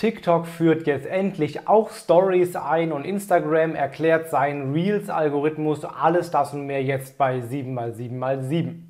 TikTok führt jetzt endlich auch Stories ein und Instagram erklärt seinen Reels-Algorithmus. Alles das und mehr jetzt bei 7x7x7.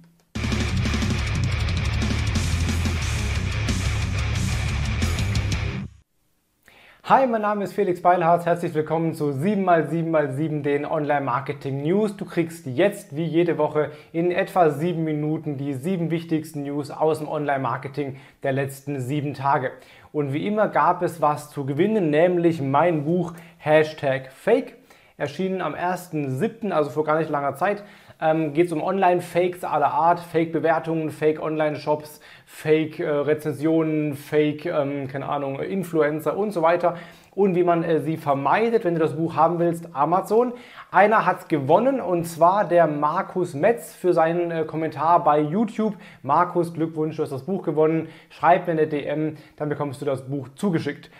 Hi, mein Name ist Felix Beilharz. Herzlich willkommen zu 7x7x7, den Online-Marketing News. Du kriegst jetzt wie jede Woche in etwa sieben Minuten die sieben wichtigsten News aus dem Online-Marketing der letzten sieben Tage. Und wie immer gab es was zu gewinnen, nämlich mein Buch Hashtag Fake. Erschienen am 1.7., also vor gar nicht langer Zeit. Ähm, Geht es um Online-Fakes aller Art, Fake-Bewertungen, Fake-Online-Shops, Fake-Rezensionen, Fake, ähm, keine Ahnung, Influencer und so weiter und wie man äh, sie vermeidet, wenn du das Buch haben willst, Amazon. Einer hat gewonnen und zwar der Markus Metz für seinen äh, Kommentar bei YouTube. Markus, Glückwunsch, du hast das Buch gewonnen. Schreib mir eine DM, dann bekommst du das Buch zugeschickt.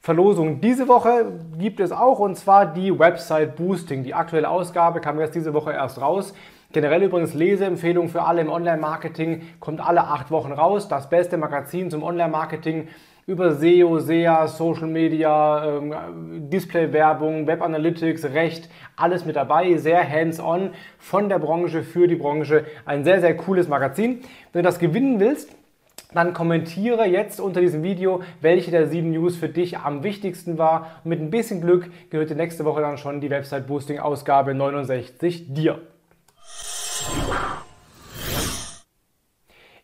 Verlosung diese Woche gibt es auch und zwar die Website Boosting. Die aktuelle Ausgabe kam jetzt diese Woche erst raus. Generell übrigens Leseempfehlung für alle im Online-Marketing, kommt alle acht Wochen raus. Das beste Magazin zum Online-Marketing über SEO, SEA, Social Media, ähm, Display-Werbung, Web Analytics, Recht, alles mit dabei, sehr hands-on von der Branche für die Branche. Ein sehr, sehr cooles Magazin. Wenn du das gewinnen willst, dann kommentiere jetzt unter diesem Video, welche der sieben News für dich am wichtigsten war. Und mit ein bisschen Glück gehört nächste Woche dann schon die Website Boosting Ausgabe 69 dir.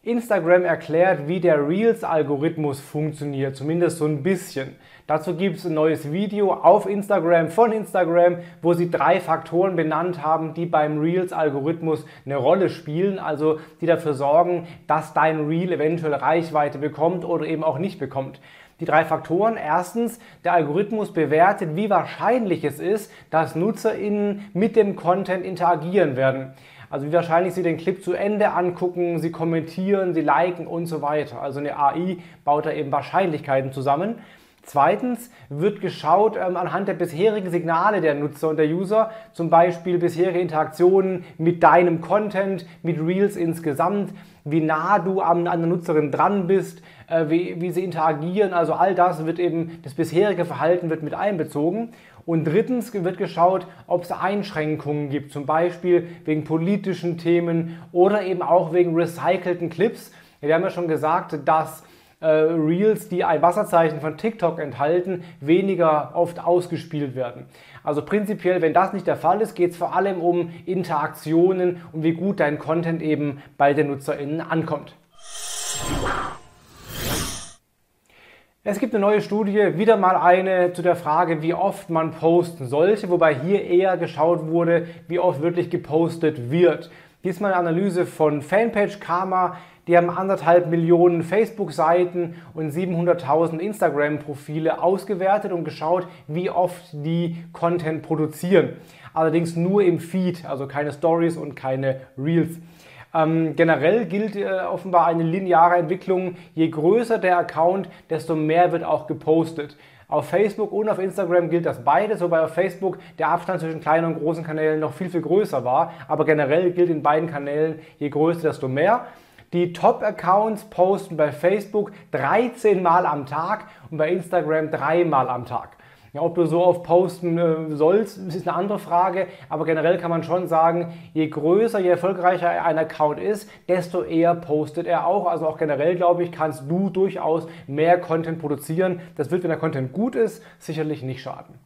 Instagram erklärt, wie der Reels-Algorithmus funktioniert, zumindest so ein bisschen. Dazu gibt es ein neues Video auf Instagram von Instagram, wo sie drei Faktoren benannt haben, die beim Reels-Algorithmus eine Rolle spielen, also die dafür sorgen, dass dein Reel eventuell Reichweite bekommt oder eben auch nicht bekommt. Die drei Faktoren. Erstens, der Algorithmus bewertet, wie wahrscheinlich es ist, dass NutzerInnen mit dem Content interagieren werden. Also wie wahrscheinlich Sie den Clip zu Ende angucken, Sie kommentieren, Sie liken und so weiter. Also eine AI baut da eben Wahrscheinlichkeiten zusammen. Zweitens wird geschaut ähm, anhand der bisherigen Signale der Nutzer und der User, zum Beispiel bisherige Interaktionen mit deinem Content, mit Reels insgesamt, wie nah du an, an der Nutzerin dran bist, äh, wie, wie sie interagieren. Also all das wird eben, das bisherige Verhalten wird mit einbezogen. Und drittens wird geschaut, ob es Einschränkungen gibt, zum Beispiel wegen politischen Themen oder eben auch wegen recycelten Clips. Wir haben ja schon gesagt, dass äh, Reels, die ein Wasserzeichen von TikTok enthalten, weniger oft ausgespielt werden. Also prinzipiell, wenn das nicht der Fall ist, geht es vor allem um Interaktionen und wie gut dein Content eben bei den NutzerInnen ankommt. Es gibt eine neue Studie, wieder mal eine zu der Frage, wie oft man posten sollte, wobei hier eher geschaut wurde, wie oft wirklich gepostet wird. Diesmal eine Analyse von Fanpage Karma. Die haben anderthalb Millionen Facebook-Seiten und 700.000 Instagram-Profile ausgewertet und geschaut, wie oft die Content produzieren. Allerdings nur im Feed, also keine Stories und keine Reels. Ähm, generell gilt äh, offenbar eine lineare Entwicklung. Je größer der Account, desto mehr wird auch gepostet. Auf Facebook und auf Instagram gilt das beides, wobei auf Facebook der Abstand zwischen kleinen und großen Kanälen noch viel, viel größer war. Aber generell gilt in beiden Kanälen, je größer, desto mehr. Die Top-Accounts posten bei Facebook 13 Mal am Tag und bei Instagram dreimal am Tag. Ja, ob du so oft posten äh, sollst, ist eine andere Frage, aber generell kann man schon sagen, je größer, je erfolgreicher ein Account ist, desto eher postet er auch. Also auch generell, glaube ich, kannst du durchaus mehr Content produzieren. Das wird, wenn der Content gut ist, sicherlich nicht schaden.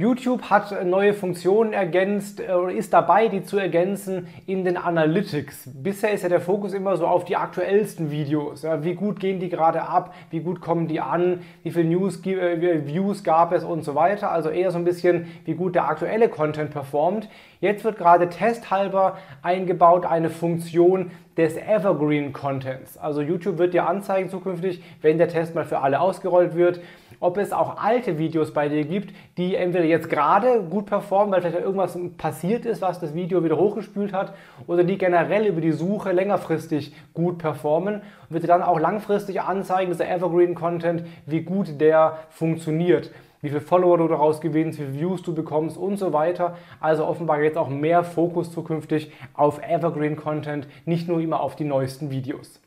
YouTube hat neue Funktionen ergänzt äh, oder ist dabei, die zu ergänzen in den Analytics. Bisher ist ja der Fokus immer so auf die aktuellsten Videos. Ja, wie gut gehen die gerade ab? Wie gut kommen die an? Wie viele News, äh, Views gab es und so weiter? Also eher so ein bisschen, wie gut der aktuelle Content performt. Jetzt wird gerade testhalber eingebaut eine Funktion des Evergreen Contents. Also YouTube wird dir anzeigen zukünftig, wenn der Test mal für alle ausgerollt wird, ob es auch alte Videos bei dir gibt, die entweder jetzt gerade gut performen, weil vielleicht irgendwas passiert ist, was das Video wieder hochgespült hat, oder die generell über die Suche längerfristig gut performen und wird dir dann auch langfristig anzeigen, dieser Evergreen Content, wie gut der funktioniert wie viele Follower du daraus gewinnst, wie viele Views du bekommst und so weiter. Also offenbar jetzt auch mehr Fokus zukünftig auf Evergreen Content, nicht nur immer auf die neuesten Videos.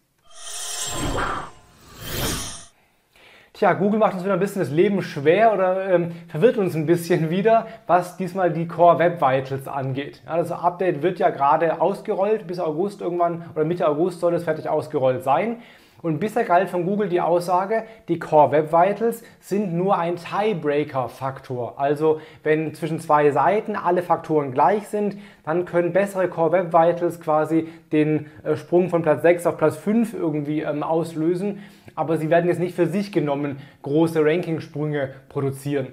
Tja, Google macht uns wieder ein bisschen das Leben schwer oder ähm, verwirrt uns ein bisschen wieder, was diesmal die Core Web Vitals angeht. Ja, das Update wird ja gerade ausgerollt, bis August irgendwann oder Mitte August soll es fertig ausgerollt sein. Und bisher galt von Google die Aussage, die Core Web Vitals sind nur ein Tiebreaker-Faktor. Also wenn zwischen zwei Seiten alle Faktoren gleich sind, dann können bessere Core Web Vitals quasi den äh, Sprung von Platz 6 auf Platz 5 irgendwie ähm, auslösen. Aber sie werden jetzt nicht für sich genommen große Rankingsprünge produzieren.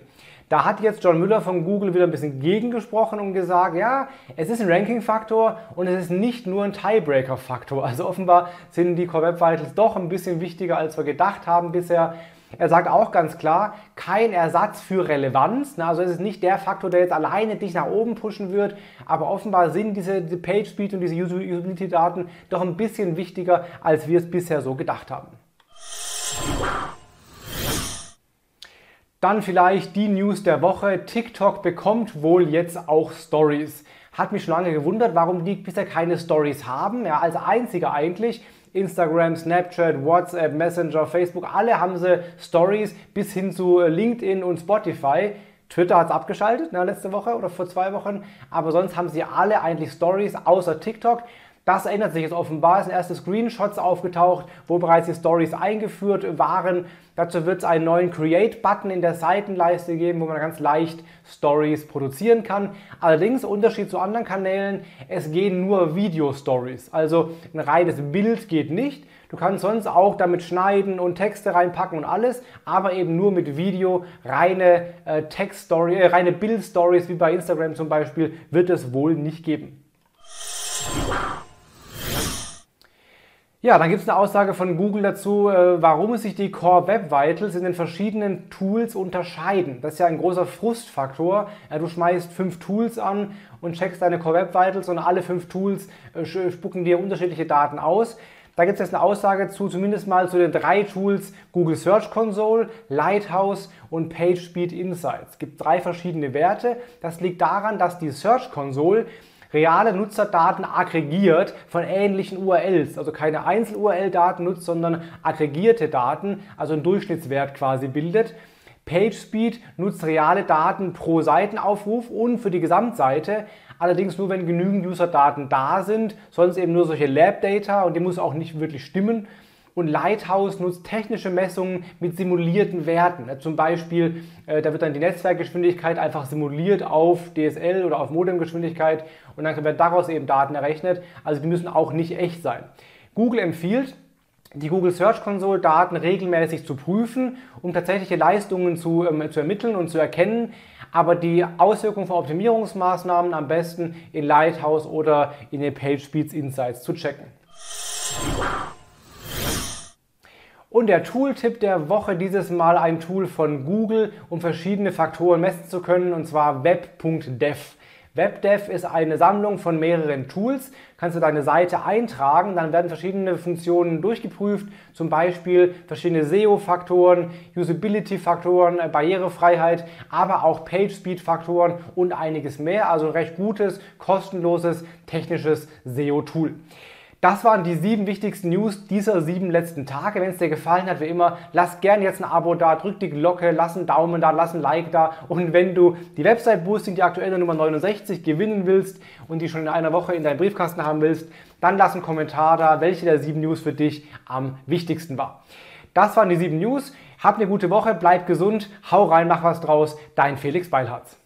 Da hat jetzt John Müller von Google wieder ein bisschen gegengesprochen und gesagt, ja, es ist ein Ranking-Faktor und es ist nicht nur ein Tiebreaker-Faktor. Also offenbar sind die Core Web Vitals doch ein bisschen wichtiger, als wir gedacht haben bisher. Er sagt auch ganz klar, kein Ersatz für Relevanz. Also es ist nicht der Faktor, der jetzt alleine dich nach oben pushen wird, aber offenbar sind diese Page Speed und diese Usability-Daten doch ein bisschen wichtiger, als wir es bisher so gedacht haben. Dann vielleicht die News der Woche. TikTok bekommt wohl jetzt auch Stories. Hat mich schon lange gewundert, warum die bisher keine Stories haben. Ja, als einziger eigentlich. Instagram, Snapchat, WhatsApp, Messenger, Facebook, alle haben sie Stories bis hin zu LinkedIn und Spotify. Twitter hat es abgeschaltet, ne, letzte Woche oder vor zwei Wochen. Aber sonst haben sie alle eigentlich Stories außer TikTok. Das ändert sich jetzt offenbar. Es sind erste Screenshots aufgetaucht, wo bereits die Stories eingeführt waren. Dazu wird es einen neuen Create-Button in der Seitenleiste geben, wo man ganz leicht Stories produzieren kann. Allerdings, Unterschied zu anderen Kanälen, es gehen nur Video-Stories. Also ein reines Bild geht nicht. Du kannst sonst auch damit schneiden und Texte reinpacken und alles, aber eben nur mit Video. Reine äh, Text-Story, äh, reine Bild-Stories wie bei Instagram zum Beispiel wird es wohl nicht geben. Ja, dann gibt es eine Aussage von Google dazu, äh, warum sich die Core Web Vitals in den verschiedenen Tools unterscheiden. Das ist ja ein großer Frustfaktor. du schmeißt fünf Tools an und checkst deine Core Web Vitals und alle fünf Tools äh, spucken dir unterschiedliche Daten aus. Da gibt es jetzt eine Aussage zu, zumindest mal zu den drei Tools Google Search Console, Lighthouse und PageSpeed Insights. Es gibt drei verschiedene Werte. Das liegt daran, dass die Search Console reale Nutzerdaten aggregiert von ähnlichen URLs, also keine Einzel-URL-Daten nutzt, sondern aggregierte Daten, also einen Durchschnittswert quasi bildet. PageSpeed nutzt reale Daten pro Seitenaufruf und für die Gesamtseite, allerdings nur wenn genügend User-Daten da sind, sonst eben nur solche Lab-Data und die muss auch nicht wirklich stimmen und Lighthouse nutzt technische Messungen mit simulierten Werten. Zum Beispiel, äh, da wird dann die Netzwerkgeschwindigkeit einfach simuliert auf DSL oder auf Modemgeschwindigkeit und dann werden daraus eben Daten errechnet. Also die müssen auch nicht echt sein. Google empfiehlt, die Google Search Console Daten regelmäßig zu prüfen, um tatsächliche Leistungen zu, ähm, zu ermitteln und zu erkennen, aber die Auswirkungen von Optimierungsmaßnahmen am besten in Lighthouse oder in den PageSpeed Insights zu checken. Und der Tooltip der Woche, dieses Mal ein Tool von Google, um verschiedene Faktoren messen zu können, und zwar web.dev. WebDev ist eine Sammlung von mehreren Tools. Kannst du deine Seite eintragen, dann werden verschiedene Funktionen durchgeprüft, zum Beispiel verschiedene SEO-Faktoren, Usability-Faktoren, äh, Barrierefreiheit, aber auch Page-Speed-Faktoren und einiges mehr. Also ein recht gutes, kostenloses, technisches SEO-Tool. Das waren die sieben wichtigsten News dieser sieben letzten Tage. Wenn es dir gefallen hat, wie immer, lass gerne jetzt ein Abo da, drück die Glocke, lass einen Daumen da, lass ein Like da. Und wenn du die Website Boosting, die aktuelle Nummer 69, gewinnen willst und die schon in einer Woche in deinem Briefkasten haben willst, dann lass einen Kommentar da, welche der sieben News für dich am wichtigsten war. Das waren die sieben News. Hab eine gute Woche, bleib gesund, hau rein, mach was draus. Dein Felix Beilharz.